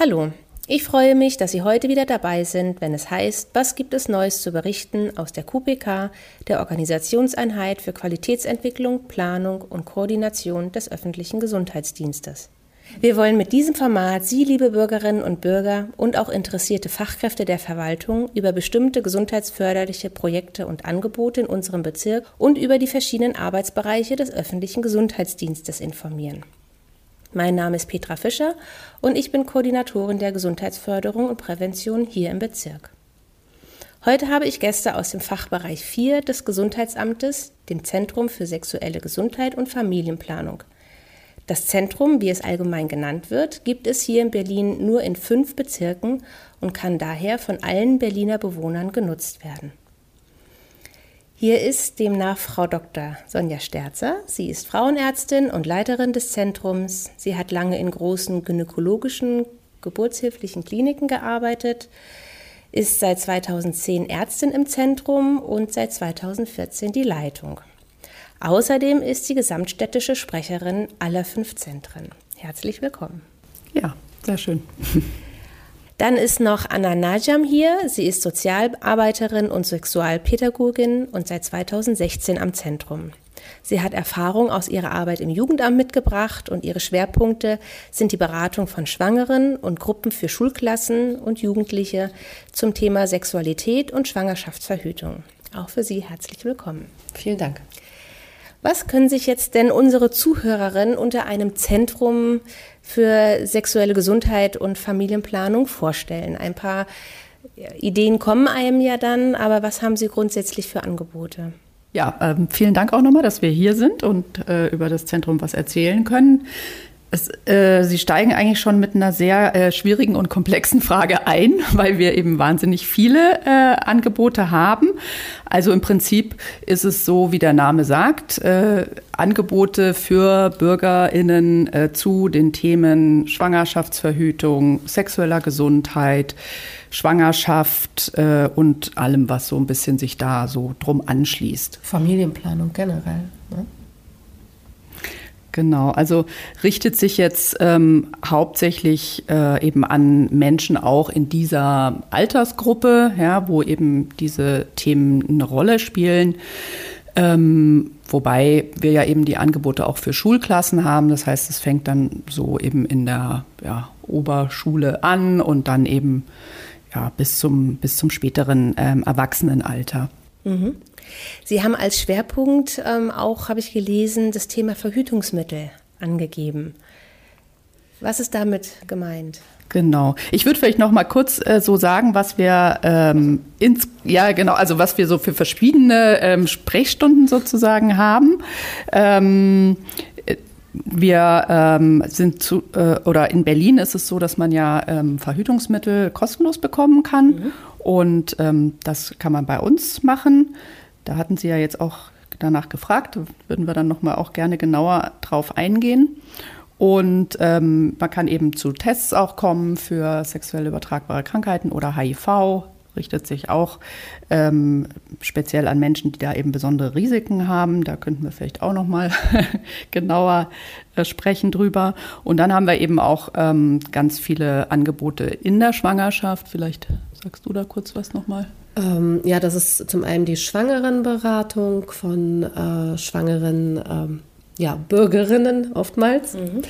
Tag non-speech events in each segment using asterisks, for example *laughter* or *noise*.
Hallo, ich freue mich, dass Sie heute wieder dabei sind, wenn es heißt, was gibt es Neues zu berichten aus der QPK, der Organisationseinheit für Qualitätsentwicklung, Planung und Koordination des öffentlichen Gesundheitsdienstes. Wir wollen mit diesem Format Sie, liebe Bürgerinnen und Bürger und auch interessierte Fachkräfte der Verwaltung über bestimmte gesundheitsförderliche Projekte und Angebote in unserem Bezirk und über die verschiedenen Arbeitsbereiche des öffentlichen Gesundheitsdienstes informieren. Mein Name ist Petra Fischer und ich bin Koordinatorin der Gesundheitsförderung und Prävention hier im Bezirk. Heute habe ich Gäste aus dem Fachbereich 4 des Gesundheitsamtes, dem Zentrum für sexuelle Gesundheit und Familienplanung. Das Zentrum, wie es allgemein genannt wird, gibt es hier in Berlin nur in fünf Bezirken und kann daher von allen Berliner Bewohnern genutzt werden. Hier ist demnach Frau Dr. Sonja Sterzer. Sie ist Frauenärztin und Leiterin des Zentrums. Sie hat lange in großen gynäkologischen, geburtshilflichen Kliniken gearbeitet, ist seit 2010 Ärztin im Zentrum und seit 2014 die Leitung. Außerdem ist sie gesamtstädtische Sprecherin aller fünf Zentren. Herzlich willkommen. Ja, sehr schön. *laughs* Dann ist noch Anna Najam hier. Sie ist Sozialarbeiterin und Sexualpädagogin und seit 2016 am Zentrum. Sie hat Erfahrung aus ihrer Arbeit im Jugendamt mitgebracht und ihre Schwerpunkte sind die Beratung von Schwangeren und Gruppen für Schulklassen und Jugendliche zum Thema Sexualität und Schwangerschaftsverhütung. Auch für Sie herzlich willkommen. Vielen Dank. Was können sich jetzt denn unsere Zuhörerinnen unter einem Zentrum für sexuelle Gesundheit und Familienplanung vorstellen? Ein paar Ideen kommen einem ja dann, aber was haben Sie grundsätzlich für Angebote? Ja, ähm, vielen Dank auch nochmal, dass wir hier sind und äh, über das Zentrum was erzählen können. Es, äh, Sie steigen eigentlich schon mit einer sehr äh, schwierigen und komplexen Frage ein, *laughs* weil wir eben wahnsinnig viele äh, Angebote haben. Also im Prinzip ist es so, wie der Name sagt, äh, Angebote für BürgerInnen äh, zu den Themen Schwangerschaftsverhütung, sexueller Gesundheit, Schwangerschaft äh, und allem, was so ein bisschen sich da so drum anschließt. Familienplanung generell. Genau, also richtet sich jetzt ähm, hauptsächlich äh, eben an Menschen auch in dieser Altersgruppe, ja, wo eben diese Themen eine Rolle spielen. Ähm, wobei wir ja eben die Angebote auch für Schulklassen haben. Das heißt, es fängt dann so eben in der ja, Oberschule an und dann eben ja, bis, zum, bis zum späteren ähm, Erwachsenenalter. Mhm. Sie haben als Schwerpunkt ähm, auch, habe ich gelesen, das Thema Verhütungsmittel angegeben. Was ist damit gemeint? Genau. Ich würde vielleicht noch mal kurz äh, so sagen, was wir ähm, ins, ja genau, also was wir so für verschiedene ähm, Sprechstunden sozusagen haben. Ähm, wir ähm, sind zu, äh, oder in Berlin ist es so, dass man ja ähm, Verhütungsmittel kostenlos bekommen kann. Mhm. Und ähm, das kann man bei uns machen. Da hatten Sie ja jetzt auch danach gefragt, würden wir dann nochmal auch gerne genauer drauf eingehen. Und ähm, man kann eben zu Tests auch kommen für sexuell übertragbare Krankheiten oder HIV, richtet sich auch ähm, speziell an Menschen, die da eben besondere Risiken haben. Da könnten wir vielleicht auch noch mal *laughs* genauer äh, sprechen drüber. Und dann haben wir eben auch ähm, ganz viele Angebote in der Schwangerschaft. Vielleicht sagst du da kurz was noch mal. Ähm, ja, das ist zum einen die Schwangerenberatung von äh, schwangeren ähm, ja, Bürgerinnen oftmals, mhm.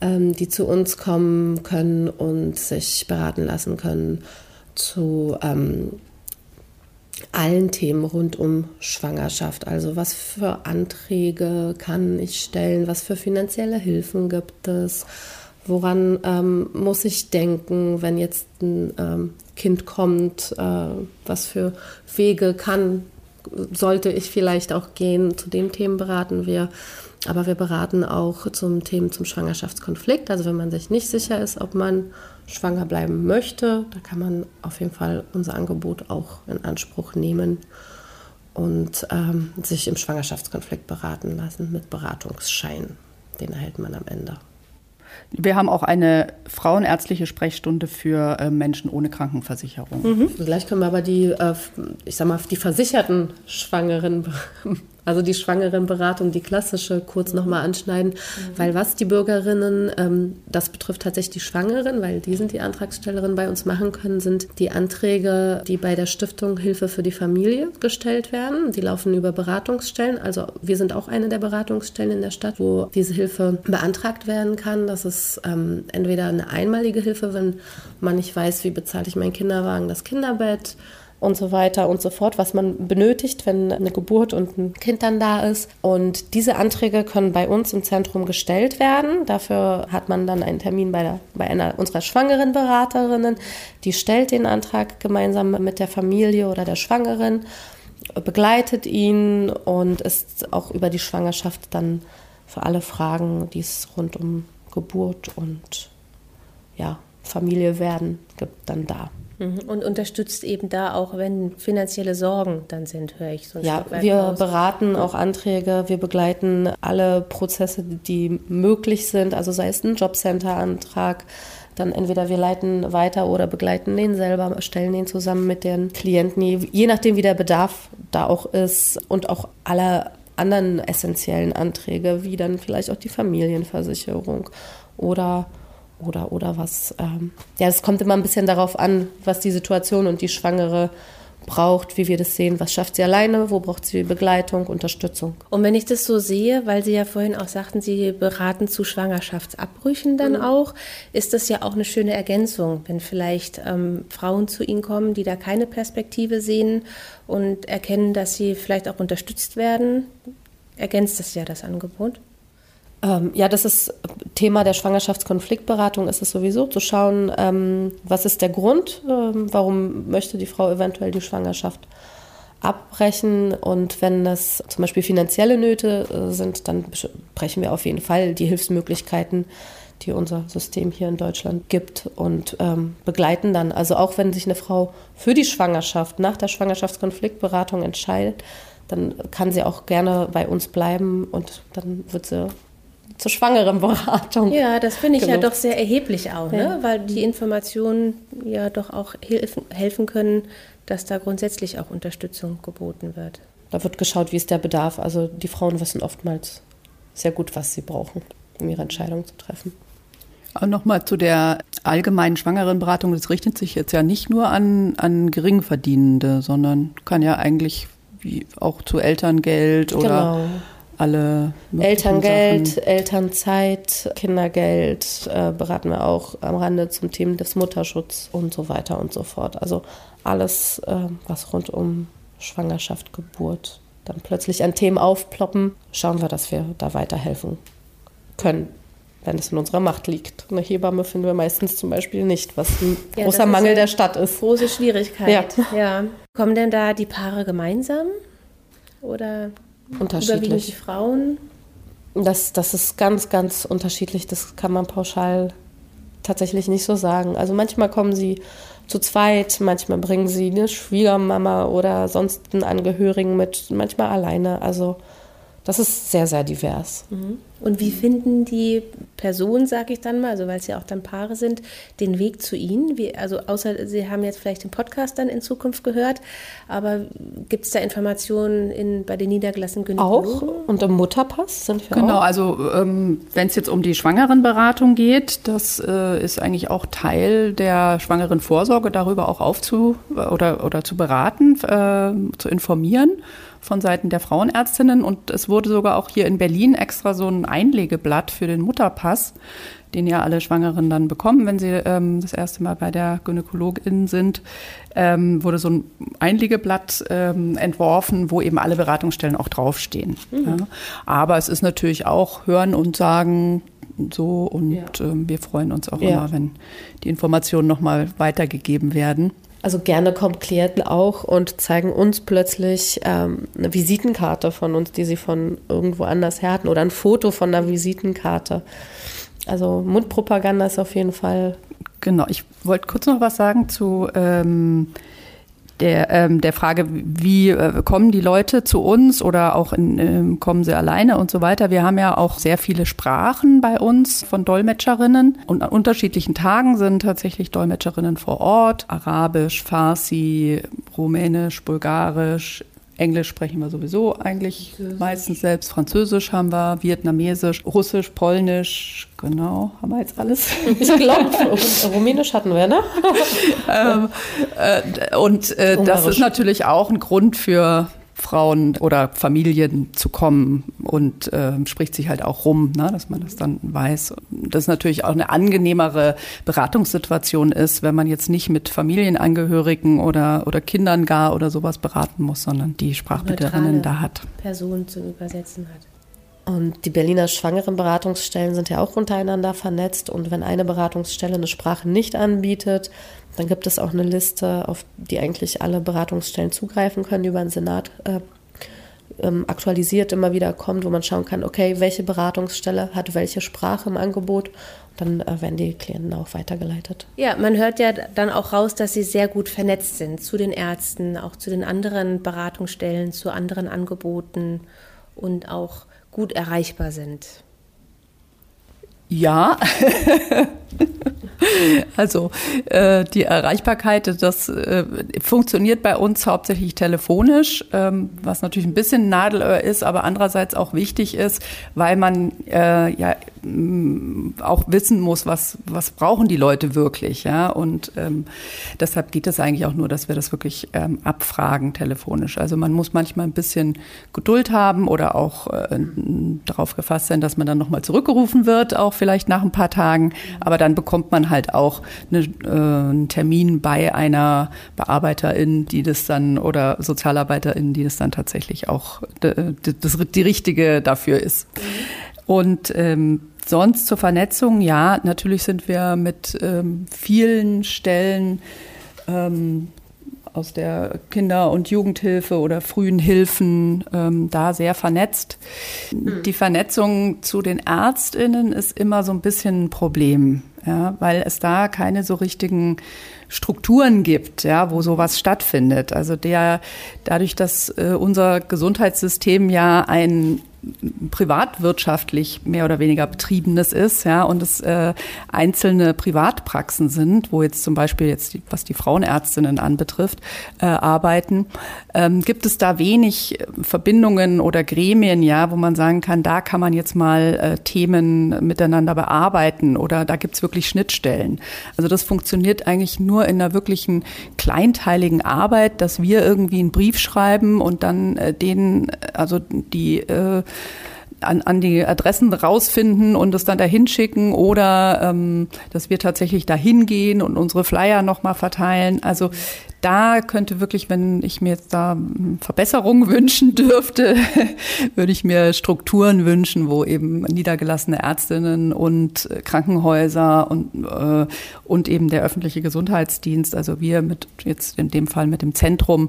ähm, die zu uns kommen können und sich beraten lassen können zu ähm, allen Themen rund um Schwangerschaft. Also was für Anträge kann ich stellen, was für finanzielle Hilfen gibt es, woran ähm, muss ich denken, wenn jetzt ein ähm, Kind kommt, äh, was für Wege kann, sollte ich vielleicht auch gehen. Zu den Themen beraten wir. Aber wir beraten auch zum Themen zum Schwangerschaftskonflikt. Also wenn man sich nicht sicher ist, ob man schwanger bleiben möchte, da kann man auf jeden Fall unser Angebot auch in Anspruch nehmen und ähm, sich im Schwangerschaftskonflikt beraten lassen mit Beratungsschein. Den erhält man am Ende. Wir haben auch eine frauenärztliche Sprechstunde für äh, Menschen ohne Krankenversicherung. Mhm. Gleich können wir aber die, äh, ich sag mal, die versicherten Schwangeren also die Schwangerenberatung, die klassische, kurz nochmal anschneiden, mhm. weil was die Bürgerinnen, ähm, das betrifft tatsächlich die Schwangeren, weil die sind die Antragstellerin bei uns machen können, sind die Anträge, die bei der Stiftung Hilfe für die Familie gestellt werden. Die laufen über Beratungsstellen. Also wir sind auch eine der Beratungsstellen in der Stadt, wo diese Hilfe beantragt werden kann. Das ist ähm, entweder eine einmalige Hilfe, wenn man nicht weiß, wie bezahle ich meinen Kinderwagen, das Kinderbett und so weiter und so fort, was man benötigt, wenn eine Geburt und ein Kind dann da ist. Und diese Anträge können bei uns im Zentrum gestellt werden. Dafür hat man dann einen Termin bei, der, bei einer unserer schwangeren Beraterinnen. Die stellt den Antrag gemeinsam mit der Familie oder der Schwangeren, begleitet ihn und ist auch über die Schwangerschaft dann für alle Fragen, die es rund um Geburt und ja, Familie werden gibt, dann da. Mhm. Und unterstützt eben da auch, wenn finanzielle Sorgen dann sind, höre ich so ein Ja, wir raus. beraten auch Anträge, wir begleiten alle Prozesse, die möglich sind, also sei es ein Jobcenter-Antrag, dann entweder wir leiten weiter oder begleiten den selber, stellen den zusammen mit den Klienten, je nachdem, wie der Bedarf da auch ist und auch alle anderen essentiellen Anträge, wie dann vielleicht auch die Familienversicherung oder oder, oder was. Ähm, ja, es kommt immer ein bisschen darauf an, was die Situation und die Schwangere braucht, wie wir das sehen. Was schafft sie alleine? Wo braucht sie Begleitung, Unterstützung? Und wenn ich das so sehe, weil Sie ja vorhin auch sagten, Sie beraten zu Schwangerschaftsabbrüchen dann mhm. auch, ist das ja auch eine schöne Ergänzung, wenn vielleicht ähm, Frauen zu Ihnen kommen, die da keine Perspektive sehen und erkennen, dass sie vielleicht auch unterstützt werden. Ergänzt das ja das Angebot? Ähm, ja, das ist Thema der Schwangerschaftskonfliktberatung, ist es sowieso zu schauen, ähm, was ist der Grund, ähm, warum möchte die Frau eventuell die Schwangerschaft abbrechen und wenn das zum Beispiel finanzielle Nöte äh, sind, dann brechen wir auf jeden Fall die Hilfsmöglichkeiten, die unser System hier in Deutschland gibt und ähm, begleiten dann. Also auch wenn sich eine Frau für die Schwangerschaft nach der Schwangerschaftskonfliktberatung entscheidet, dann kann sie auch gerne bei uns bleiben und dann wird sie zur schwangeren Beratung. Ja, das finde ich genutzt. ja doch sehr erheblich auch, ne? ja. ne? weil die Informationen ja doch auch helfen, helfen können, dass da grundsätzlich auch Unterstützung geboten wird. Da wird geschaut, wie ist der Bedarf. Also die Frauen wissen oftmals sehr gut, was sie brauchen, um ihre Entscheidung zu treffen. Aber nochmal zu der allgemeinen Schwangerenberatung. Das richtet sich jetzt ja nicht nur an, an Geringverdienende, sondern kann ja eigentlich wie auch zu Elterngeld oder genau alle Elterngeld, Sachen. Elternzeit, Kindergeld äh, beraten wir auch am Rande zum Thema des Mutterschutzes und so weiter und so fort. Also alles, äh, was rund um Schwangerschaft, Geburt dann plötzlich an Themen aufploppen, schauen wir, dass wir da weiterhelfen können wenn es in unserer Macht liegt. Eine Hebamme finden wir meistens zum Beispiel nicht, was ein ja, großer Mangel der Stadt ist. Große Schwierigkeit. Ja. ja. Kommen denn da die Paare gemeinsam? Oder unterschiedlich. Frauen? Das, das ist ganz, ganz unterschiedlich. Das kann man pauschal tatsächlich nicht so sagen. Also manchmal kommen sie zu zweit, manchmal bringen sie eine Schwiegermama oder sonst einen Angehörigen mit, manchmal alleine. Also das ist sehr, sehr divers. Mhm. Und wie finden die Personen, sage ich dann mal, also weil es ja auch dann Paare sind, den Weg zu Ihnen? Wie, also außer Sie haben jetzt vielleicht den Podcast dann in Zukunft gehört, aber gibt es da Informationen in, bei den niedergelassenen Gynäkologen? Auch und im Mutterpass sind wir Genau, auch. also ähm, wenn es jetzt um die Schwangerenberatung geht, das äh, ist eigentlich auch Teil der Schwangerenvorsorge, darüber auch aufzu oder, oder zu beraten, äh, zu informieren von Seiten der Frauenärztinnen und es wurde sogar auch hier in Berlin extra so ein Einlegeblatt für den Mutterpass, den ja alle Schwangeren dann bekommen, wenn sie ähm, das erste Mal bei der Gynäkologin sind, ähm, wurde so ein Einlegeblatt ähm, entworfen, wo eben alle Beratungsstellen auch draufstehen. Mhm. Ja. Aber es ist natürlich auch Hören und Sagen so und ja. ähm, wir freuen uns auch ja. immer, wenn die Informationen nochmal weitergegeben werden. Also gerne kommen Klienten auch und zeigen uns plötzlich ähm, eine Visitenkarte von uns, die sie von irgendwo anders her hatten oder ein Foto von einer Visitenkarte. Also Mundpropaganda ist auf jeden Fall. Genau, ich wollte kurz noch was sagen zu ähm, der, ähm, der Frage, wie äh, kommen die Leute zu uns oder auch in, äh, kommen sie alleine und so weiter. Wir haben ja auch sehr viele Sprachen bei uns von Dolmetscherinnen und an unterschiedlichen Tagen sind tatsächlich Dolmetscherinnen vor Ort. Arabisch, Farsi, Rumänisch, Bulgarisch, Englisch sprechen wir sowieso eigentlich meistens selbst. Französisch haben wir, Vietnamesisch, Russisch, Polnisch, genau, haben wir jetzt alles. *laughs* Ich glaube, Rumänisch hatten wir, ne? *laughs* ähm, äh, und äh, das ist natürlich auch ein Grund für Frauen oder Familien zu kommen und äh, spricht sich halt auch rum, ne, dass man das dann weiß. Das natürlich auch eine angenehmere Beratungssituation ist, wenn man jetzt nicht mit Familienangehörigen oder, oder Kindern gar oder sowas beraten muss, sondern die Sprachbilderinnen da hat. Person zu übersetzen hat. Und die Berliner Schwangerenberatungsstellen sind ja auch untereinander vernetzt. Und wenn eine Beratungsstelle eine Sprache nicht anbietet, dann gibt es auch eine Liste, auf die eigentlich alle Beratungsstellen zugreifen können, die über den Senat äh, ähm, aktualisiert immer wieder kommt, wo man schauen kann, okay, welche Beratungsstelle hat welche Sprache im Angebot. Dann äh, werden die Klienten auch weitergeleitet. Ja, man hört ja dann auch raus, dass sie sehr gut vernetzt sind zu den Ärzten, auch zu den anderen Beratungsstellen, zu anderen Angeboten und auch gut erreichbar sind. Ja, *laughs* *laughs* also äh, die Erreichbarkeit, das äh, funktioniert bei uns hauptsächlich telefonisch, ähm, was natürlich ein bisschen Nadelöhr ist, aber andererseits auch wichtig ist, weil man äh, ja auch wissen muss, was, was brauchen die Leute wirklich. Ja? Und ähm, deshalb geht es eigentlich auch nur, dass wir das wirklich ähm, abfragen telefonisch. Also man muss manchmal ein bisschen Geduld haben oder auch äh, darauf gefasst sein, dass man dann nochmal zurückgerufen wird, auch vielleicht nach ein paar Tagen. Aber dann bekommt man halt auch eine, äh, einen Termin bei einer Bearbeiterin, die das dann oder Sozialarbeiterin, die das dann tatsächlich auch das, die richtige dafür ist. Und ähm, sonst zur Vernetzung, ja, natürlich sind wir mit ähm, vielen Stellen ähm, aus der Kinder- und Jugendhilfe oder frühen Hilfen ähm, da sehr vernetzt. Mhm. Die Vernetzung zu den Ärztinnen ist immer so ein bisschen ein Problem, ja, weil es da keine so richtigen Strukturen gibt, ja, wo sowas stattfindet. Also der, dadurch, dass äh, unser Gesundheitssystem ja ein privatwirtschaftlich mehr oder weniger betriebenes ist, ja, und es äh, einzelne Privatpraxen sind, wo jetzt zum Beispiel jetzt, die, was die Frauenärztinnen anbetrifft, äh, arbeiten, ähm, gibt es da wenig Verbindungen oder Gremien, ja, wo man sagen kann, da kann man jetzt mal äh, Themen miteinander bearbeiten oder da gibt's wirklich Schnittstellen. Also das funktioniert eigentlich nur in einer wirklichen kleinteiligen Arbeit, dass wir irgendwie einen Brief schreiben und dann äh, denen, also die äh, an, an die Adressen rausfinden und es dann dahin schicken oder ähm, dass wir tatsächlich dahin gehen und unsere Flyer nochmal verteilen. Also da könnte wirklich, wenn ich mir jetzt da Verbesserungen *laughs* wünschen dürfte, *laughs* würde ich mir Strukturen wünschen, wo eben niedergelassene Ärztinnen und Krankenhäuser und, äh, und eben der öffentliche Gesundheitsdienst, also wir mit jetzt in dem Fall mit dem Zentrum,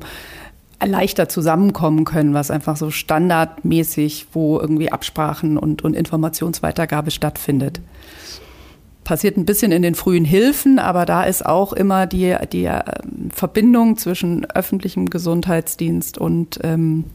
leichter zusammenkommen können, was einfach so standardmäßig, wo irgendwie Absprachen und, und Informationsweitergabe stattfindet. Passiert ein bisschen in den frühen Hilfen, aber da ist auch immer die, die äh, Verbindung zwischen öffentlichem Gesundheitsdienst und ähm,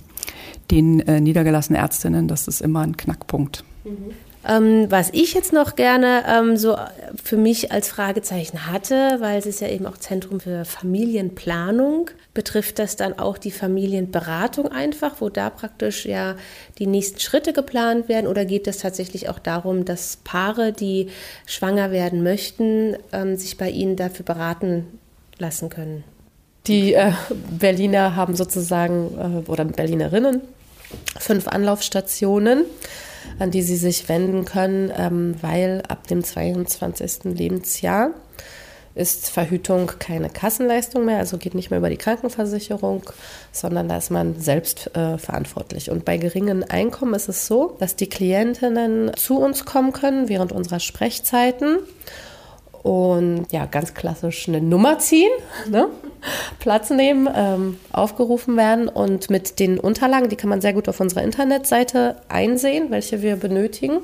den äh, niedergelassenen Ärztinnen, das ist immer ein Knackpunkt. Mhm. Ähm, was ich jetzt noch gerne ähm, so für mich als Fragezeichen hatte, weil es ist ja eben auch Zentrum für Familienplanung, betrifft das dann auch die Familienberatung einfach, wo da praktisch ja die nächsten Schritte geplant werden oder geht es tatsächlich auch darum, dass Paare, die schwanger werden möchten, ähm, sich bei Ihnen dafür beraten lassen können? Die äh, Berliner haben sozusagen, äh, oder Berlinerinnen, fünf Anlaufstationen an die sie sich wenden können, ähm, weil ab dem 22. Lebensjahr ist Verhütung keine Kassenleistung mehr, also geht nicht mehr über die Krankenversicherung, sondern da ist man selbst äh, verantwortlich. Und bei geringen Einkommen ist es so, dass die Klientinnen zu uns kommen können während unserer Sprechzeiten und ja, ganz klassisch eine Nummer ziehen, ne? *laughs* Platz nehmen, ähm, aufgerufen werden und mit den Unterlagen, die kann man sehr gut auf unserer Internetseite einsehen, welche wir benötigen,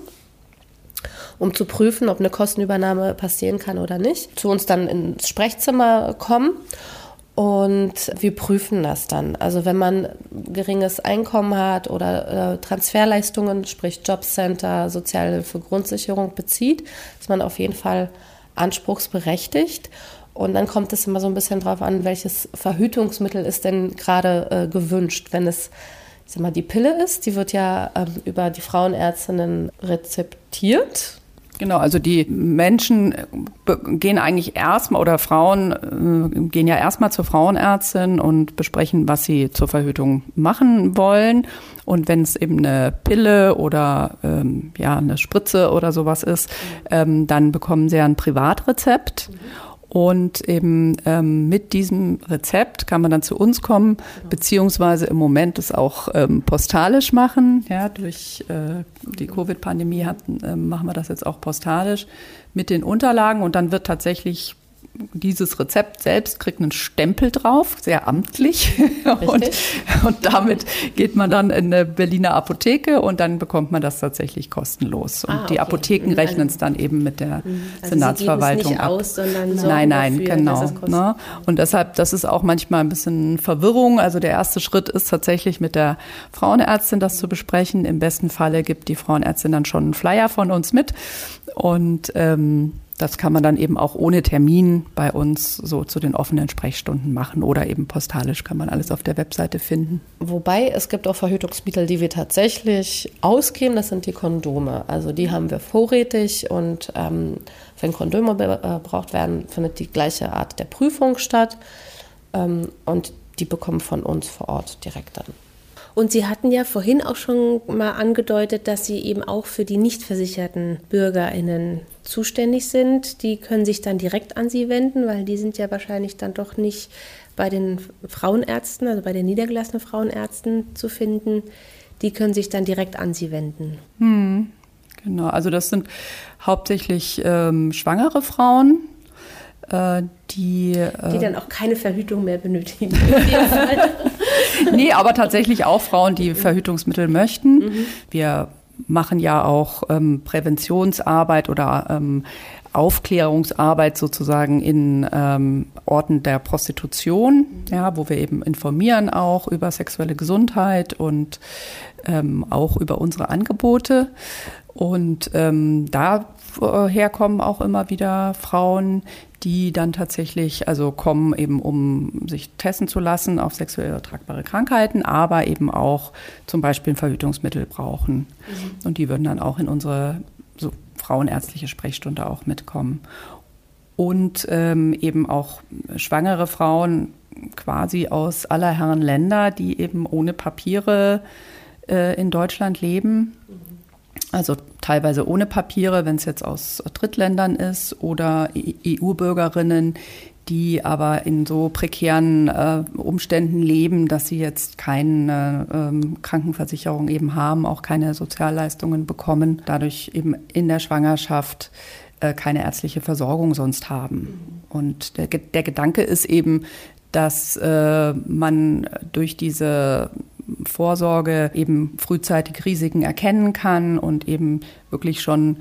um zu prüfen, ob eine Kostenübernahme passieren kann oder nicht, zu uns dann ins Sprechzimmer kommen. Und wir prüfen das dann. Also wenn man geringes Einkommen hat oder äh, Transferleistungen, sprich Jobcenter, Sozialhilfe, Grundsicherung bezieht, ist man auf jeden Fall anspruchsberechtigt. Und dann kommt es immer so ein bisschen drauf an, welches Verhütungsmittel ist denn gerade äh, gewünscht. Wenn es ich sag mal, die Pille ist, die wird ja ähm, über die Frauenärztinnen rezeptiert. Genau, also die Menschen gehen eigentlich erstmal oder Frauen äh, gehen ja erstmal zur Frauenärztin und besprechen, was sie zur Verhütung machen wollen. Und wenn es eben eine Pille oder ähm, ja eine Spritze oder sowas ist, ähm, dann bekommen sie ja ein Privatrezept. Mhm. Und eben ähm, mit diesem Rezept kann man dann zu uns kommen, beziehungsweise im Moment es auch ähm, postalisch machen. Ja, durch äh, die Covid-Pandemie äh, machen wir das jetzt auch postalisch mit den Unterlagen. Und dann wird tatsächlich dieses Rezept selbst kriegt einen Stempel drauf, sehr amtlich. *laughs* Und, und, damit geht man dann in eine Berliner Apotheke und dann bekommt man das tatsächlich kostenlos. Und ah, okay. die Apotheken also rechnen es dann eben mit der mhm. also Senatsverwaltung ab. Aus, nein, nein, dafür, genau. Ne? Und deshalb, das ist auch manchmal ein bisschen Verwirrung. Also der erste Schritt ist tatsächlich mit der Frauenärztin das zu besprechen. Im besten Falle gibt die Frauenärztin dann schon einen Flyer von uns mit. Und ähm, das kann man dann eben auch ohne Termin bei uns so zu den offenen Sprechstunden machen oder eben postalisch kann man alles auf der Webseite finden. Wobei es gibt auch Verhütungsmittel, die wir tatsächlich ausgeben, das sind die Kondome. Also die haben wir vorrätig und ähm, wenn Kondome gebraucht werden, findet die gleiche Art der Prüfung statt ähm, und die bekommen von uns vor Ort direkt dann. Und Sie hatten ja vorhin auch schon mal angedeutet, dass Sie eben auch für die nicht versicherten BürgerInnen zuständig sind. Die können sich dann direkt an Sie wenden, weil die sind ja wahrscheinlich dann doch nicht bei den Frauenärzten, also bei den niedergelassenen Frauenärzten zu finden. Die können sich dann direkt an Sie wenden. Hm, genau, also das sind hauptsächlich ähm, schwangere Frauen, äh, die, äh, die dann auch keine Verhütung mehr benötigen. *laughs* *laughs* nee, aber tatsächlich auch Frauen, die Verhütungsmittel möchten. Mhm. Wir machen ja auch ähm, Präventionsarbeit oder ähm, Aufklärungsarbeit sozusagen in ähm, Orten der Prostitution, ja, wo wir eben informieren auch über sexuelle Gesundheit und ähm, auch über unsere Angebote. Und ähm, daher kommen auch immer wieder Frauen, die dann tatsächlich, also kommen eben, um sich testen zu lassen auf sexuell übertragbare Krankheiten, aber eben auch zum Beispiel ein Verhütungsmittel brauchen. Mhm. Und die würden dann auch in unsere so frauenärztliche Sprechstunde auch mitkommen. Und ähm, eben auch schwangere Frauen quasi aus aller Herren Länder, die eben ohne Papiere äh, in Deutschland leben. Also teilweise ohne Papiere, wenn es jetzt aus Drittländern ist, oder EU-Bürgerinnen, die aber in so prekären äh, Umständen leben, dass sie jetzt keine ähm, Krankenversicherung eben haben, auch keine Sozialleistungen bekommen, dadurch eben in der Schwangerschaft äh, keine ärztliche Versorgung sonst haben. Und der, der Gedanke ist eben, dass äh, man durch diese Vorsorge eben frühzeitig Risiken erkennen kann und eben wirklich schon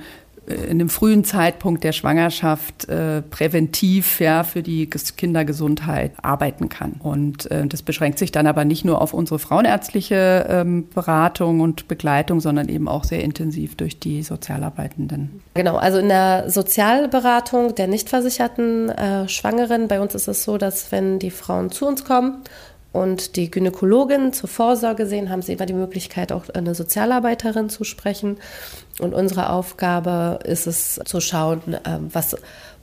äh, in einem frühen Zeitpunkt der Schwangerschaft äh, präventiv ja, für die Kindergesundheit arbeiten kann. Und äh, das beschränkt sich dann aber nicht nur auf unsere frauenärztliche ähm, Beratung und Begleitung, sondern eben auch sehr intensiv durch die Sozialarbeitenden. Genau, also in der Sozialberatung der nicht versicherten äh, Schwangeren, bei uns ist es so, dass wenn die Frauen zu uns kommen und die Gynäkologin zur Vorsorge sehen, haben sie immer die Möglichkeit, auch eine Sozialarbeiterin zu sprechen. Und unsere Aufgabe ist es zu schauen, ähm, was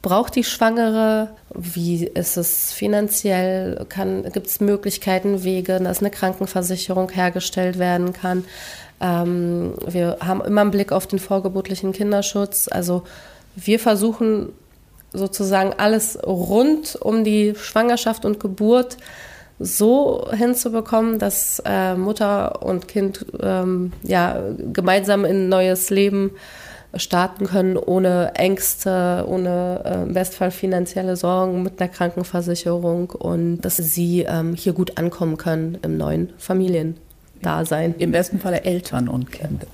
braucht die Schwangere, wie ist es finanziell, gibt es Möglichkeiten, Wege, dass eine Krankenversicherung hergestellt werden kann. Ähm, wir haben immer einen Blick auf den vorgeburtlichen Kinderschutz. Also wir versuchen sozusagen alles rund um die Schwangerschaft und Geburt so hinzubekommen, dass äh, Mutter und Kind ähm, ja, gemeinsam in ein neues Leben starten können, ohne Ängste, ohne äh, im Bestfall finanzielle Sorgen mit einer Krankenversicherung und dass sie ähm, hier gut ankommen können im neuen Familiendasein. Im besten Falle Eltern und Kind.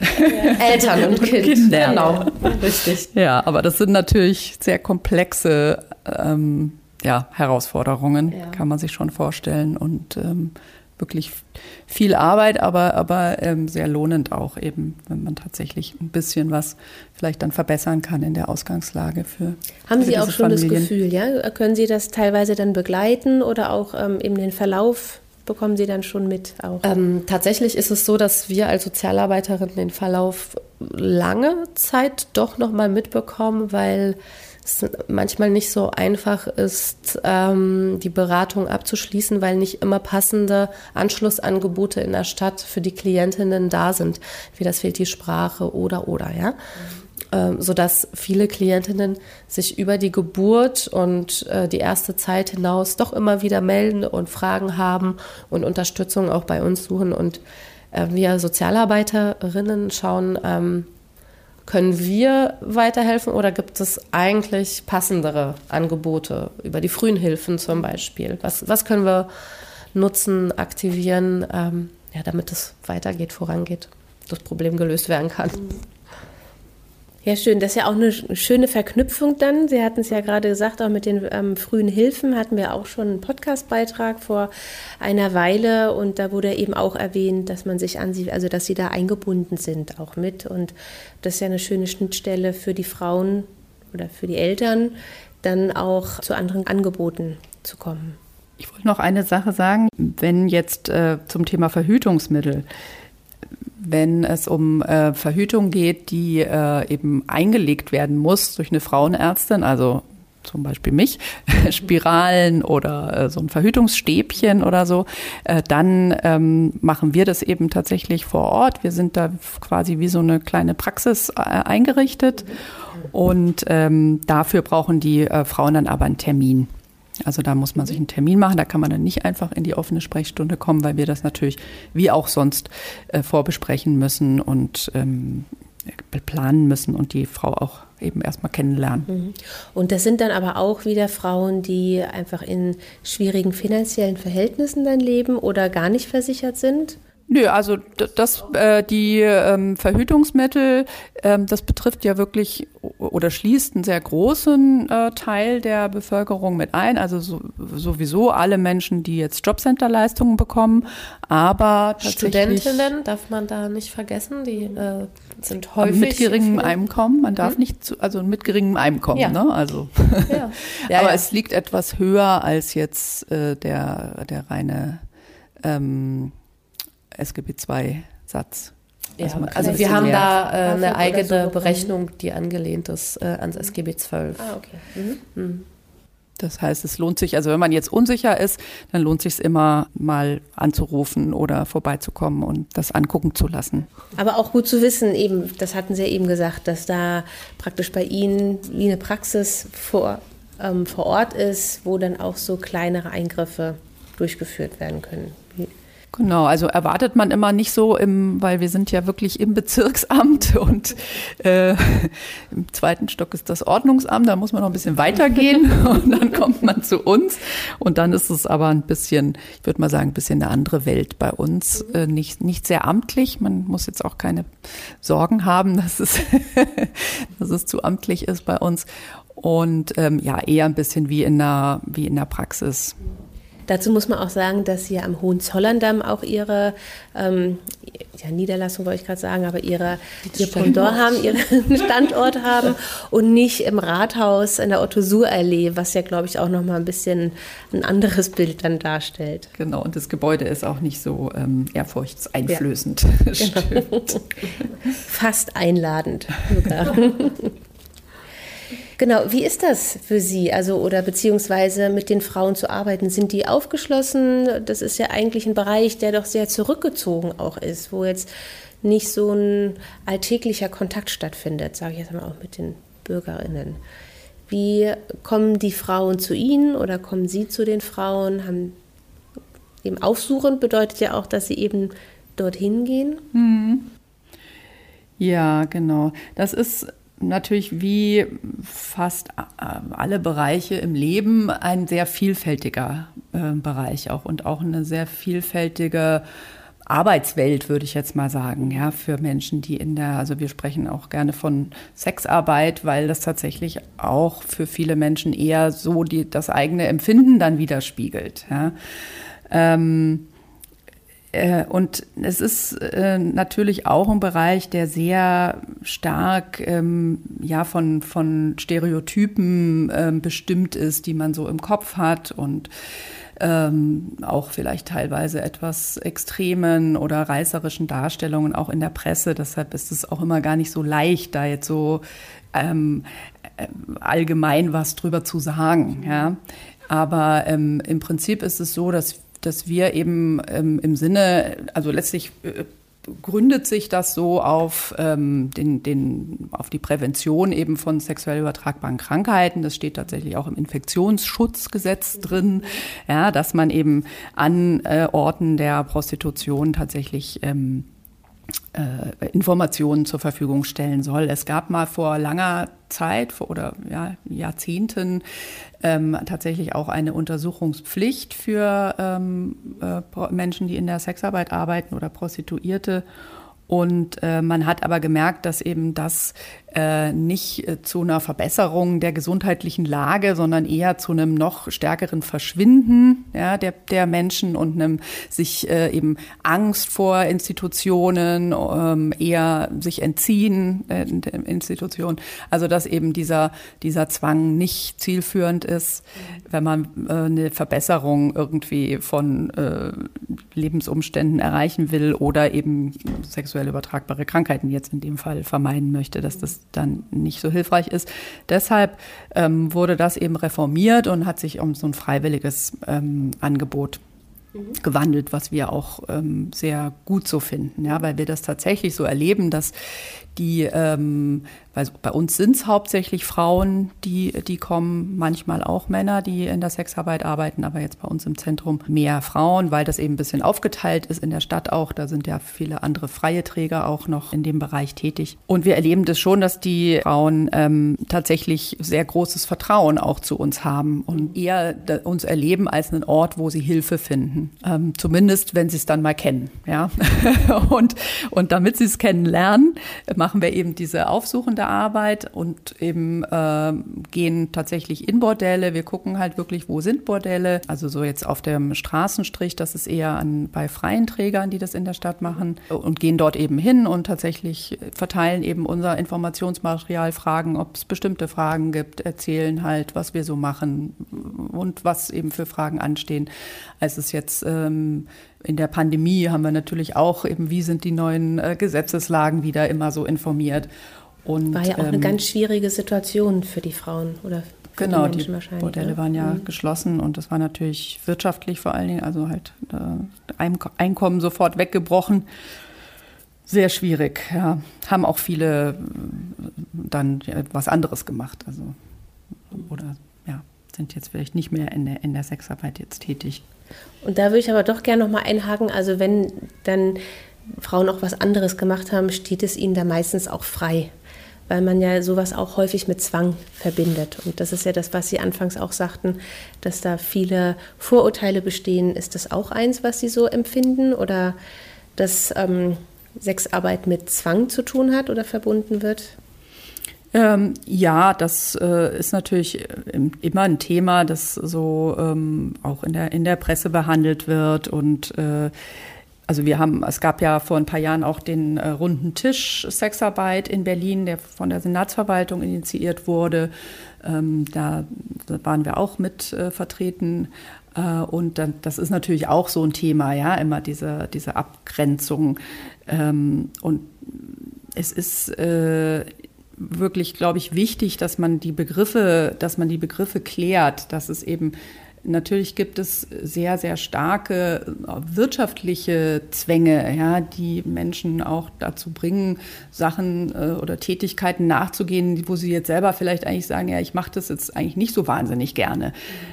Eltern *laughs* und Kind, Kinder. genau. Richtig. Ja, aber das sind natürlich sehr komplexe ähm, ja, Herausforderungen, ja. kann man sich schon vorstellen. Und ähm, wirklich viel Arbeit, aber, aber ähm, sehr lohnend auch eben, wenn man tatsächlich ein bisschen was vielleicht dann verbessern kann in der Ausgangslage für. Haben für Sie auch schon Familien. das Gefühl, ja? Können Sie das teilweise dann begleiten oder auch ähm, eben den Verlauf bekommen Sie dann schon mit auch? Ähm, tatsächlich ist es so, dass wir als Sozialarbeiterin den Verlauf lange Zeit doch noch mal mitbekommen, weil es manchmal nicht so einfach ist, ähm, die Beratung abzuschließen, weil nicht immer passende Anschlussangebote in der Stadt für die Klientinnen da sind. Wie das fehlt die Sprache oder oder ja. Mhm. Ähm, sodass viele Klientinnen sich über die Geburt und äh, die erste Zeit hinaus doch immer wieder melden und Fragen haben und Unterstützung auch bei uns suchen. Und äh, wir Sozialarbeiterinnen schauen, ähm, können wir weiterhelfen oder gibt es eigentlich passendere Angebote über die frühen Hilfen zum Beispiel? Was, was können wir nutzen, aktivieren, ähm, ja, damit es weitergeht, vorangeht, das Problem gelöst werden kann? Ja, schön. Das ist ja auch eine schöne Verknüpfung dann. Sie hatten es ja gerade gesagt, auch mit den ähm, frühen Hilfen hatten wir auch schon einen Podcastbeitrag vor einer Weile und da wurde eben auch erwähnt, dass man sich an sie, also dass sie da eingebunden sind auch mit und das ist ja eine schöne Schnittstelle für die Frauen oder für die Eltern, dann auch zu anderen Angeboten zu kommen. Ich wollte noch eine Sache sagen, wenn jetzt äh, zum Thema Verhütungsmittel wenn es um äh, Verhütung geht, die äh, eben eingelegt werden muss durch eine Frauenärztin, also zum Beispiel mich, *laughs* Spiralen oder äh, so ein Verhütungsstäbchen oder so, äh, dann ähm, machen wir das eben tatsächlich vor Ort. Wir sind da quasi wie so eine kleine Praxis äh, eingerichtet und ähm, dafür brauchen die äh, Frauen dann aber einen Termin. Also da muss man sich einen Termin machen, da kann man dann nicht einfach in die offene Sprechstunde kommen, weil wir das natürlich wie auch sonst äh, vorbesprechen müssen und ähm, planen müssen und die Frau auch eben erstmal kennenlernen. Mhm. Und das sind dann aber auch wieder Frauen, die einfach in schwierigen finanziellen Verhältnissen dann leben oder gar nicht versichert sind? Nö, also das, äh, die ähm, Verhütungsmittel, ähm, das betrifft ja wirklich oder schließt einen sehr großen äh, Teil der Bevölkerung mit ein. Also so, sowieso alle Menschen, die jetzt Jobcenter-Leistungen bekommen, aber Studentinnen darf man da nicht vergessen, die äh, sind häufig mit geringem Einkommen. Man darf hm? nicht zu, also mit geringem Einkommen, ja. ne? Also, *laughs* *laughs* ja. Ja, aber es liegt etwas höher als jetzt äh, der der reine ähm, SGB II-Satz. Ja, also wir haben da äh, eine eigene so. Berechnung, die angelehnt ist äh, ans SGB XII. Ah, okay. Mhm. Mhm. Das heißt, es lohnt sich, also wenn man jetzt unsicher ist, dann lohnt sich immer mal anzurufen oder vorbeizukommen und das angucken zu lassen. Aber auch gut zu wissen, eben, das hatten Sie ja eben gesagt, dass da praktisch bei Ihnen wie eine Praxis vor, ähm, vor Ort ist, wo dann auch so kleinere Eingriffe durchgeführt werden können. Genau, also erwartet man immer nicht so, im, weil wir sind ja wirklich im Bezirksamt *laughs* und äh, im zweiten Stock ist das Ordnungsamt, da muss man noch ein bisschen weitergehen *laughs* und dann kommt man zu uns. Und dann ist es aber ein bisschen, ich würde mal sagen, ein bisschen eine andere Welt bei uns, äh, nicht, nicht sehr amtlich, man muss jetzt auch keine Sorgen haben, dass es, *laughs* dass es zu amtlich ist bei uns. Und ähm, ja, eher ein bisschen wie in der, wie in der Praxis. Dazu muss man auch sagen, dass Sie am Hohenzollern-Damm auch Ihre ähm, ja, Niederlassung, wollte ich gerade sagen, aber ihre, ihr Pendant haben, ihren *laughs* Standort haben und nicht im Rathaus in der Otto-Suhr-Allee, was ja, glaube ich, auch nochmal ein bisschen ein anderes Bild dann darstellt. Genau, und das Gebäude ist auch nicht so ähm, ehrfurchtseinflößend. Ja. *laughs* Genau. *laughs* Fast einladend sogar. Genau, wie ist das für Sie, also oder beziehungsweise mit den Frauen zu arbeiten? Sind die aufgeschlossen? Das ist ja eigentlich ein Bereich, der doch sehr zurückgezogen auch ist, wo jetzt nicht so ein alltäglicher Kontakt stattfindet, sage ich jetzt mal auch mit den Bürgerinnen. Wie kommen die Frauen zu Ihnen oder kommen Sie zu den Frauen? Haben eben aufsuchen bedeutet ja auch, dass sie eben dorthin gehen. Hm. Ja, genau. Das ist natürlich wie fast äh, alle Bereiche im Leben ein sehr vielfältiger äh, Bereich auch und auch eine sehr vielfältige Arbeitswelt, würde ich jetzt mal sagen, ja, für Menschen, die in der, also wir sprechen auch gerne von Sexarbeit, weil das tatsächlich auch für viele Menschen eher so die, das eigene Empfinden dann widerspiegelt. Ja. Ähm, Äh, und es ist äh, natürlich auch ein Bereich, der sehr stark ähm, ja, von, von Stereotypen ähm, bestimmt ist, die man so im Kopf hat und ähm, auch vielleicht teilweise etwas extremen oder reißerischen Darstellungen auch in der Presse. Deshalb ist es auch immer gar nicht so leicht, da jetzt so ähm, äh, allgemein was drüber zu sagen. Ja. Aber ähm, im Prinzip ist es so, dass dass wir eben ähm, im Sinne, also letztlich äh, gründet sich das so auf, ähm, den, den, auf die Prävention eben von sexuell übertragbaren Krankheiten. Das steht tatsächlich auch im Infektionsschutzgesetz drin, ja, dass man eben an äh, Orten der Prostitution tatsächlich ähm, äh, Informationen zur Verfügung stellen soll. Es gab mal vor langer Zeit vor, oder ja, Jahrzehnten ähm, tatsächlich auch eine Untersuchungspflicht für ähm, äh, Menschen, die in der Sexarbeit arbeiten oder Prostituierte. Und äh, man hat aber gemerkt, dass eben das äh, nicht äh, zu einer Verbesserung der gesundheitlichen Lage, sondern eher zu einem noch stärkeren Verschwinden ja, der, der Menschen und einem sich äh, eben Angst vor Institutionen, ähm, eher sich entziehen äh, in Institutionen. Also dass eben dieser, dieser Zwang nicht zielführend ist, wenn man äh, eine Verbesserung irgendwie von äh, Lebensumständen erreichen will oder eben sexuell übertragbare Krankheiten jetzt in dem Fall vermeiden möchte, dass das dann nicht so hilfreich ist. Deshalb ähm, wurde das eben reformiert und hat sich um so ein freiwilliges ähm, Angebot mhm. gewandelt, was wir auch ähm, sehr gut so finden, ja, weil wir das tatsächlich so erleben, dass die ähm, weil bei uns sind es hauptsächlich Frauen, die, die kommen, manchmal auch Männer, die in der Sexarbeit arbeiten, aber jetzt bei uns im Zentrum mehr Frauen, weil das eben ein bisschen aufgeteilt ist in der Stadt auch. Da sind ja viele andere freie Träger auch noch in dem Bereich tätig. Und wir erleben das schon, dass die Frauen ähm, tatsächlich sehr großes Vertrauen auch zu uns haben und eher uns erleben als einen Ort, wo sie Hilfe finden. Ähm, zumindest, wenn sie es dann mal kennen. Ja? *laughs* und, und damit sie es kennenlernen, machen wir eben diese aufsuchende Arbeit und eben äh, gehen tatsächlich in Bordelle. Wir gucken halt wirklich, wo sind Bordelle. Also so jetzt auf dem Straßenstrich, das ist eher an, bei freien Trägern, die das in der Stadt machen und gehen dort eben hin und tatsächlich verteilen eben unser Informationsmaterial, fragen, ob es bestimmte Fragen gibt, erzählen halt, was wir so machen und was eben für Fragen anstehen. Als es jetzt ähm, in der Pandemie haben wir natürlich auch eben, wie sind die neuen äh, Gesetzeslagen wieder immer so informiert. Und, War ja auch ähm, eine ganz schwierige Situation für die Frauen oder für genau, die, Menschen die Bordelle ne? waren ja mhm. geschlossen und das war natürlich wirtschaftlich vor allen Dingen, also halt äh, Einkommen sofort weggebrochen. Sehr schwierig, ja. Haben auch viele äh, dann ja, was anderes gemacht, also oder ja, sind jetzt vielleicht nicht mehr in der, in der Sexarbeit jetzt tätig. Und da würde ich aber doch gerne nochmal einhaken, also wenn dann Frauen auch was anderes gemacht haben, steht es ihnen da meistens auch frei weil man ja sowas auch häufig mit Zwang verbindet. Und das ist ja das, was Sie anfangs auch sagten, dass da viele Vorurteile bestehen. Ist das auch eins, was Sie so empfinden oder dass ähm, Sexarbeit mit Zwang zu tun hat oder verbunden wird? Ähm, ja, das äh, ist natürlich äh, immer ein Thema, das so ähm, auch in der, in der Presse behandelt wird und äh, also wir haben, es gab ja vor ein paar Jahren auch den äh, runden Tisch Sexarbeit in Berlin, der von der Senatsverwaltung initiiert wurde. Ähm, da, da, waren wir auch mit äh, vertreten. Äh, und dann, das ist natürlich auch so ein Thema, ja, immer diese, diese Abgrenzung. Ähm, und es ist äh, wirklich, glaube ich, wichtig, dass man die Begriffe, dass man die Begriffe klärt, dass es eben Natürlich gibt es sehr, sehr starke äh, wirtschaftliche Zwänge, ja, die Menschen auch dazu bringen, Sachen äh, oder Tätigkeiten nachzugehen, wo sie jetzt selber vielleicht eigentlich sagen, ja, ich mache das jetzt eigentlich nicht so wahnsinnig gerne.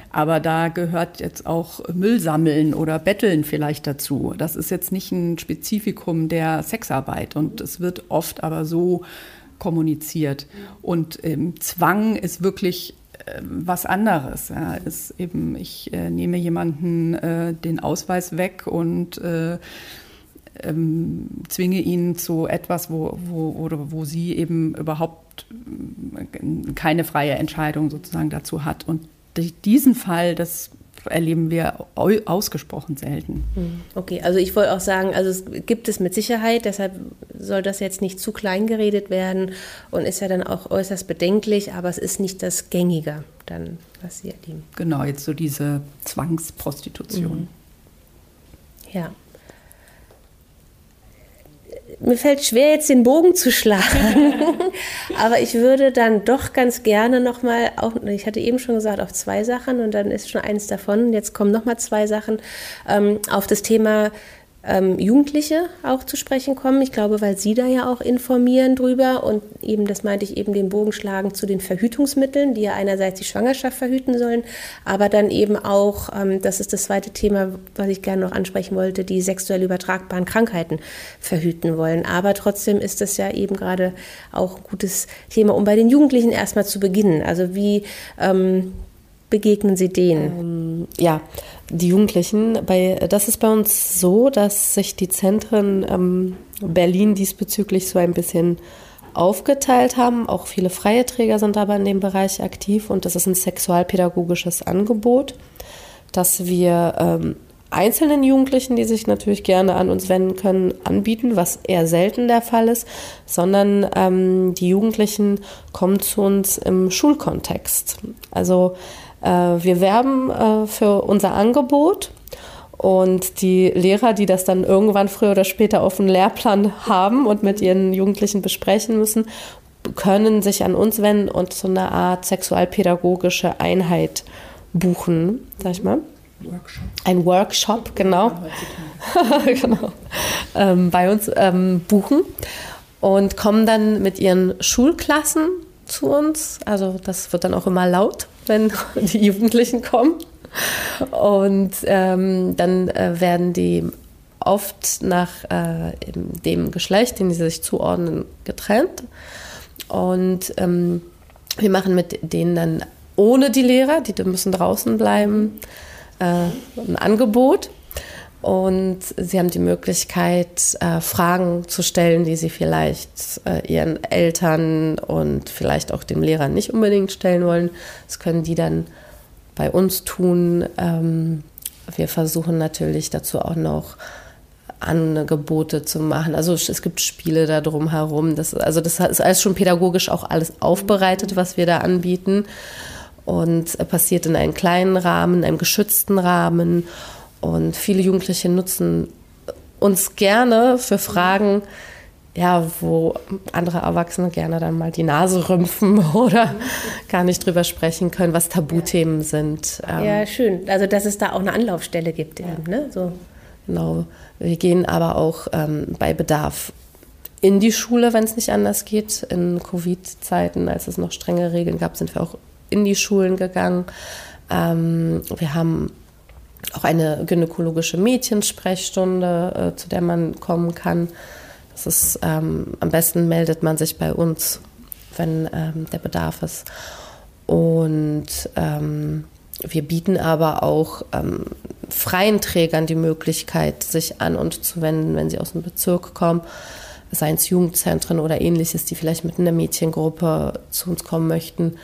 Aber da gehört jetzt auch Müll sammeln oder Betteln vielleicht dazu. Das ist jetzt nicht ein Spezifikum der Sexarbeit und es wird oft aber so kommuniziert. Und ähm, Zwang ist wirklich was anderes. Ja, ist eben, ich äh, nehme jemanden äh, den Ausweis weg und äh, ähm, zwinge ihn zu etwas, wo, wo, oder wo sie eben überhaupt äh, keine freie Entscheidung sozusagen dazu hat. Und diesen Fall, das erleben wir ausgesprochen selten. Hm, okay, also ich wollte auch sagen, also es gibt es mit Sicherheit, deshalb soll das jetzt nicht zu klein geredet werden und ist ja dann auch äußerst bedenklich, aber es ist nicht das Gängige dann, was Sie erleben. Genau, jetzt so diese Zwangsprostitution. Mhm. Ja mir fällt schwer, jetzt den Bogen zu schlagen. *laughs* Aber ich würde dann doch ganz gerne nochmal, auch, ich hatte eben schon gesagt, auf zwei Sachen und dann ist schon eins davon. Jetzt kommen nochmal zwei Sachen ähm, auf das Thema ähm, Jugendliche auch zu sprechen kommen. Ich glaube, weil Sie da ja auch informieren drüber und eben, das meinte ich eben, den Bogen schlagen zu den Verhütungsmitteln, die ja einerseits die Schwangerschaft verhüten sollen, aber dann eben auch, ähm, das ist das zweite Thema, was ich gerne noch ansprechen wollte, die sexuell übertragbaren Krankheiten verhüten wollen. Aber trotzdem ist das ja eben gerade auch ein gutes Thema, um bei den Jugendlichen erstmal zu beginnen. Also wie ähm, begegnen Sie denen? Ähm, ja, die Jugendlichen. Bei, das ist bei uns so, dass sich die Zentren ähm, Berlin diesbezüglich so ein bisschen aufgeteilt haben. Auch viele freie Träger sind aber in dem Bereich aktiv und das ist ein sexualpädagogisches Angebot, dass wir ähm, einzelnen Jugendlichen, die sich natürlich gerne an uns wenden können, anbieten, was eher selten der Fall ist, sondern ähm, die Jugendlichen kommen zu uns im Schulkontext. Also wir werben äh, für unser Angebot und die Lehrer, die das dann irgendwann früher oder später auf dem Lehrplan haben und mit ihren Jugendlichen besprechen müssen, können sich an uns wenden und so eine Art sexualpädagogische Einheit buchen, sag ich mal. Workshop. Ein Workshop, genau. *laughs* genau. Ähm, bei uns ähm, buchen und kommen dann mit ihren Schulklassen zu uns. Also das wird dann auch immer laut wenn *laughs* die Jugendlichen kommen. Und ähm, dann äh, werden die oft nach äh, dem Geschlecht, den sie sich zuordnen, getrennt. Und ähm, wir machen mit denen dann ohne die Lehrer, die müssen draußen bleiben, äh, ein Angebot. Und sie haben die Möglichkeit, äh, Fragen zu stellen, die sie vielleicht äh, ihren Eltern und vielleicht auch dem Lehrer nicht unbedingt stellen wollen. Das können die dann bei uns tun. Ähm, wir versuchen natürlich dazu auch noch Angebote zu machen. Also es gibt Spiele da drum herum. Das, also das ist alles schon pädagogisch auch alles aufbereitet, was wir da anbieten. Und passiert in einem kleinen Rahmen, einem geschützten Rahmen. Und viele Jugendliche nutzen uns gerne für Fragen, ja, wo andere Erwachsene gerne dann mal die Nase rümpfen *laughs* oder gar nicht drüber sprechen können, was Tabuthemen sind. Ähm, ja, schön. Also, dass es da auch eine Anlaufstelle gibt. Ja. ne? so. Genau. Wir gehen aber auch ähm, bei Bedarf in die Schule, wenn es nicht anders geht. In Covid-Zeiten, als es noch strenge Regeln gab, sind wir auch in die Schulen gegangen. Ähm, wir haben auch eine gynäkologische Mädchensprechstunde, äh, zu der man kommen kann. Das ist ähm, am besten meldet man sich bei uns, wenn ähm, der Bedarf ist. Und ähm, wir bieten aber auch ähm, freien Trägern die Möglichkeit, sich an und zu wenden, wenn sie aus dem Bezirk kommen, seien es Jugendzentren oder ähnliches, die vielleicht mit einer Mädchengruppe zu uns kommen möchten.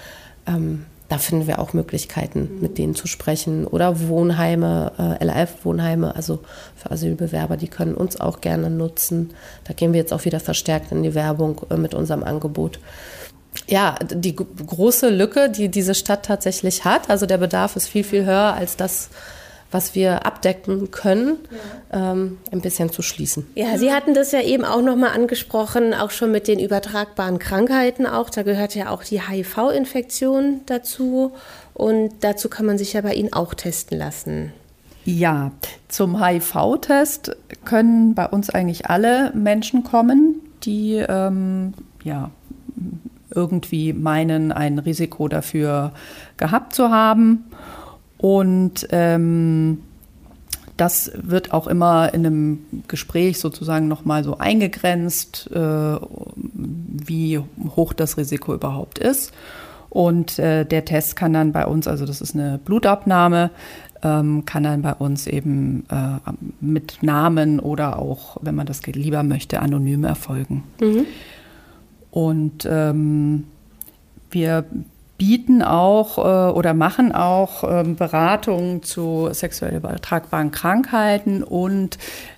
Da finden wir auch Möglichkeiten, mit denen zu sprechen. Oder Wohnheime, äh, LAF-Wohnheime, also für Asylbewerber, die können uns auch gerne nutzen. Da gehen wir jetzt auch wieder verstärkt in die Werbung äh, mit unserem Angebot. Ja, die große Lücke, die diese Stadt tatsächlich hat, also der Bedarf ist viel, viel höher als das, was wir abdecken können, ja. ähm, ein bisschen zu schließen. Ja, Sie hatten das ja eben auch nochmal angesprochen, auch schon mit den übertragbaren Krankheiten auch. Da gehört ja auch die HIV-Infektion dazu. Und dazu kann man sich ja bei Ihnen auch testen lassen. Ja, zum HIV-Test können bei uns eigentlich alle Menschen kommen, die ähm, ja, irgendwie meinen, ein Risiko dafür gehabt zu haben. Und ähm, das wird auch immer in einem Gespräch sozusagen nochmal so eingegrenzt, äh, wie hoch das Risiko überhaupt ist. Und äh, der Test kann dann bei uns, also das ist eine Blutabnahme, ähm, kann dann bei uns eben äh, mit Namen oder auch, wenn man das lieber möchte, anonym erfolgen. Mhm. Und ähm, wir bieten auch äh, oder machen auch ähm, Beratungen zu sexuell übertragbaren Krankheiten und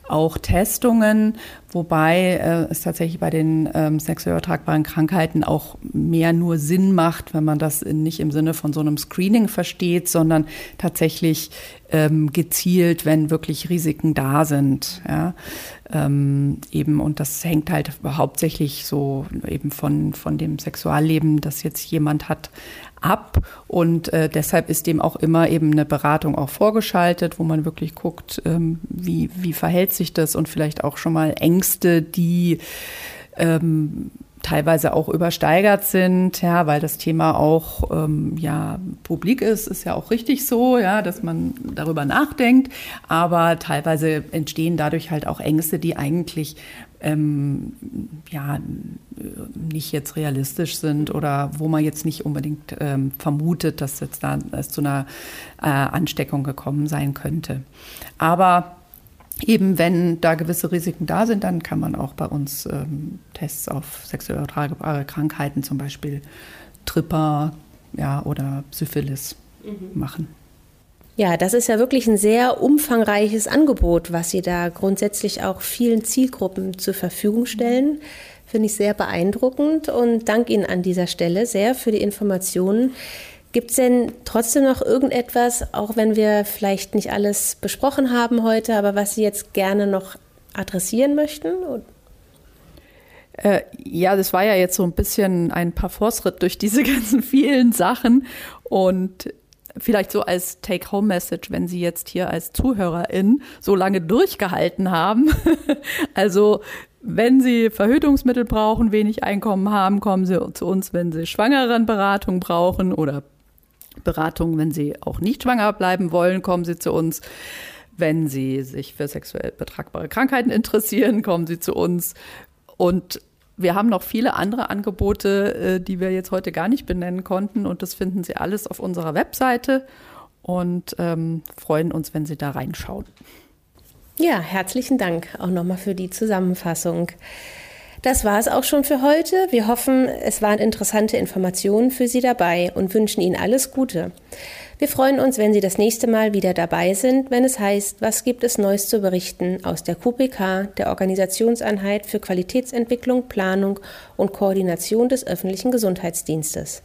auch Testungen, wobei äh, es tatsächlich bei den ähm, sexuell übertragbaren Krankheiten auch mehr nur Sinn macht, wenn man das nicht im Sinne von so einem Screening versteht, sondern tatsächlich ähm, gezielt, wenn wirklich Risiken da sind. Ja. Ähm, eben, und das hängt halt hauptsächlich so eben von, von dem Sexualleben, das jetzt jemand hat, ab. Und äh, deshalb ist dem auch immer eben eine Beratung auch vorgeschaltet, wo man wirklich guckt, ähm, wie, wie verhält sich das und vielleicht auch schon mal Ängste, die ähm, teilweise auch übersteigert sind, ja, weil das Thema auch ähm, ja publik ist, ist ja auch richtig so, ja, dass man darüber nachdenkt. Aber teilweise entstehen dadurch halt auch Ängste, die eigentlich ähm, ja nicht jetzt realistisch sind oder wo man jetzt nicht unbedingt ähm, vermutet, dass jetzt da es zu einer äh, Ansteckung gekommen sein könnte. Aber eben wenn da gewisse Risiken da sind, dann kann man auch bei uns ähm, Tests auf sexuell übertragbare Krankheiten, zum Beispiel Tripper ja, oder Syphilis mhm. machen. Ja, das ist ja wirklich ein sehr umfangreiches Angebot, was Sie da grundsätzlich auch vielen Zielgruppen zur Verfügung stellen. Finde ich sehr beeindruckend und danke Ihnen an dieser Stelle sehr für die Informationen. Gibt es denn trotzdem noch irgendetwas, auch wenn wir vielleicht nicht alles besprochen haben heute, aber was Sie jetzt gerne noch adressieren möchten? Äh, ja, das war ja jetzt so ein bisschen ein paar Fortschritt durch diese *laughs* ganzen vielen Sachen. Und vielleicht so als Take-Home-Message, wenn Sie jetzt hier als Zuhörerin so lange durchgehalten haben. *laughs* also wenn Sie Verhütungsmittel brauchen, wenig Einkommen haben, kommen Sie zu uns, wenn Sie Schwangerenberatung brauchen oder Beratung, wenn Sie auch nicht schwanger bleiben wollen, kommen Sie zu uns. Wenn Sie sich für sexuell betragbare Krankheiten interessieren, kommen Sie zu uns. Und wir haben noch viele andere Angebote, äh, die wir jetzt heute gar nicht benennen konnten. Und das finden Sie alles auf unserer Webseite und ähm, freuen uns, wenn Sie da reinschauen. Ja, herzlichen Dank auch nochmal für die Zusammenfassung. Das war es auch schon für heute. Wir hoffen, es waren interessante Informationen für Sie dabei und wünschen Ihnen alles Gute. Wir freuen uns, wenn Sie das nächste Mal wieder dabei sind, wenn es heißt, was gibt es Neues zu berichten aus der QPK, der Organisationseinheit für Qualitätsentwicklung, Planung und Koordination des öffentlichen Gesundheitsdienstes.